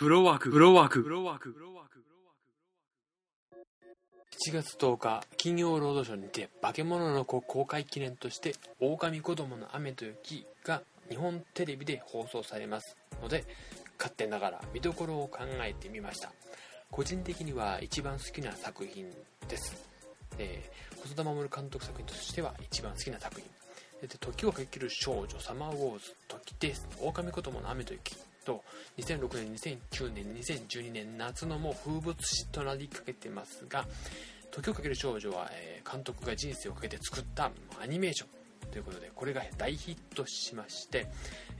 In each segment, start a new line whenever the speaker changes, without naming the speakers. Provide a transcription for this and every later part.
フロワーク、フロワーク、フロワーク、フロワーク。
7月10日金曜ロードショーにて化け物の子公開記念として「狼子供の雨と雪」が日本テレビで放送されます。ので勝手ながら見どころを考えてみました。個人的には一番好きな作品です、えー細田守監督作品としては一番好きな作品。で時をかける少女サマーウォーズ時です狼子供の雨と雪。と2006年2009年2012年夏のもう風物詩となりかけてますが時をかける少女は、え監督が人生をかけて作ったアニメーションということでこれが大ヒットしまして、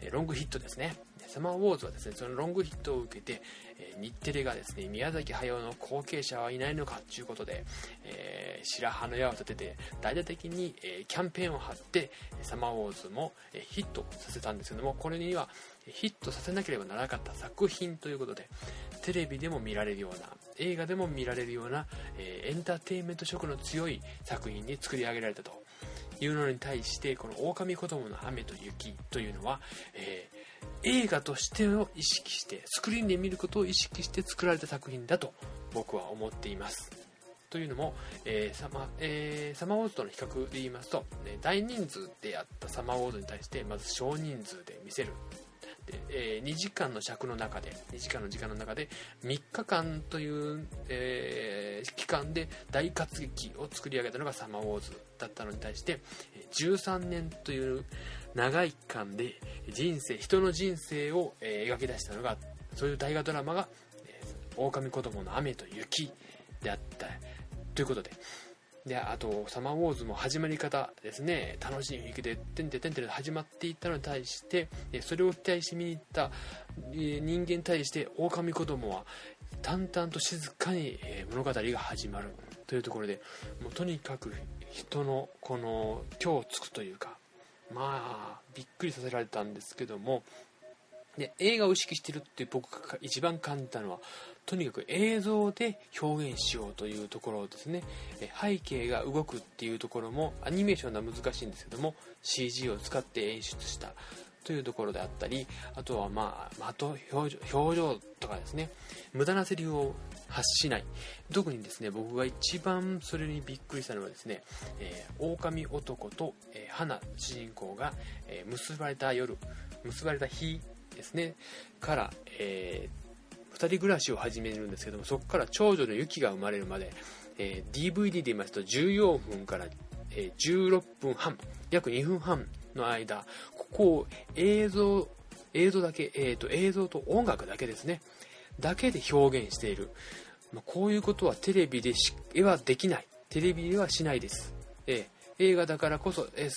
えロングヒットですね。サマーウォーズはですねそのロングヒットを受けて、え日テレがですね宮崎駿の後継者はいないのかということで、えー白羽の矢を立てて大々的に、えキャンペーンを張ってサマーウォーズも、えヒットさせたんですけどもこれにはヒットさせなければならなかった作品ということでテレビでも見られるような映画でも見られるような、えエンターテインメント色の強い作品に作り上げられたというのに対してこの「狼子供の雨と雪」というのは、えー映画としてを意識してスクリーンで見ることを意識して作られた作品だと僕は思っています。というのも、えーサマえーサマーウォーズとの比較で言いますと、ね大人数でやったサマーウォーズに対してまず少人数で見せる。で、え2時間の尺の中で2時間の時間の中で3日間という、えー期間で大活劇を作り上げたのがサマーウォーズだったのに対して13年という長い期間で人生人の人生を、描き出したのがそういう大河ドラマが「えー狼子供の雨と雪」であった。ということでであとサマーウォーズも始まり方ですね。楽しい雰囲気でてんてんてんてんで始まっていったのに対してそれを期待して見に行った人間に対して狼子供は淡々と静かに物語が始まるというところでもうとにかく人のこの今日つくというかまあびっくりさせられたんですけどもで映画を意識してるって僕が一番感じたのはとにかく映像で表現しようというところですね。背景が動くっていうところもアニメーションでは難しいんですけども CG を使って演出したというところであったりあとはまあ的表情表情とかですね。無駄なセリフを発しない。特にですね僕が一番それにびっくりしたのはですね、えー狼男と、えー花主人公が、えー結ばれた夜結ばれた日ですね。から、え2人暮らしを始めるんですけどもそこから長女のユキが生まれるまで、えー DVD で言いますと14分から、えー16分半約2分半の間ここを映像映像だけ、えーと映像と音楽だけですね。だけで表現している、まあ、こういうことはテレビでしはできない。テレビではしないです、えー映画だからこそ、えー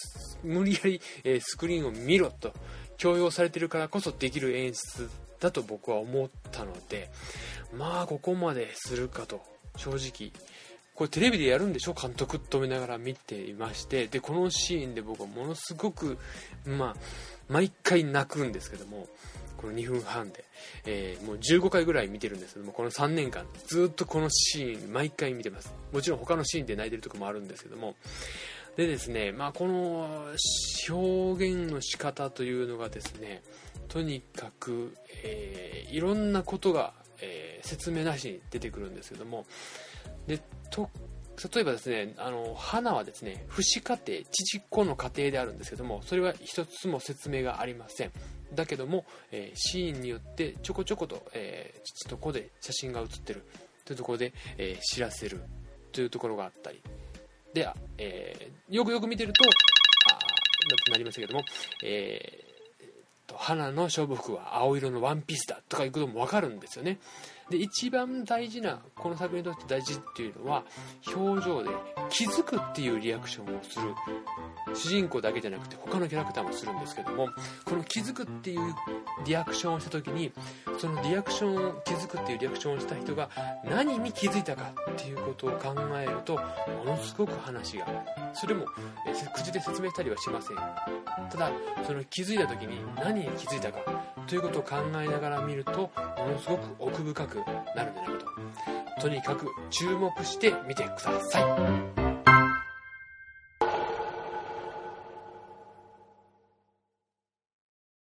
無理やり、えースクリーンを見ろと。強要されてるからこそできる演出だと僕は思ったのでまあここまでするかと正直。これテレビでやるんでしょ？監督と思いながら見ていまして。でこのシーンで僕はものすごくまあ毎回泣くんですけどもこの2分半で、えーもう15回ぐらい見てるんですけどもこの3年間ずっとこのシーン毎回見てます。もちろん他のシーンで泣いてるとこもあるんですけどもでですね、まあ、この表現の仕方というのがですねとにかく、えーいろんなことが、えー説明なしに出てくるんですけどもでと例えばですねあの花はですね父子家庭父子の家庭であるんですけどもそれは一つも説明がありません。だけども、えーシーンによってちょこちょこと、えー父と子で写真が写ってるというところで、えー知らせるというところがあったりで、えーよくよく見てるとあななりましたけども、えーと花の勝負服は青色のワンピースだとかいうことも分かるんですよね。で一番大事なこの作品にとって大事っていうのは表情で気づくっていうリアクションをする。主人公だけじゃなくて他のキャラクターもするんですけどもこの気づくっていうリアクションをした時にそのリアクションを気づくっていうリアクションをした人が何に気づいたかっていうことを考えるとものすごく話がそれも口で説明したりはしません。ただその気づいた時に何に気づいたかということを考えながら見るとものすごく奥深くくなるんじゃないかととにかく注目して見てください。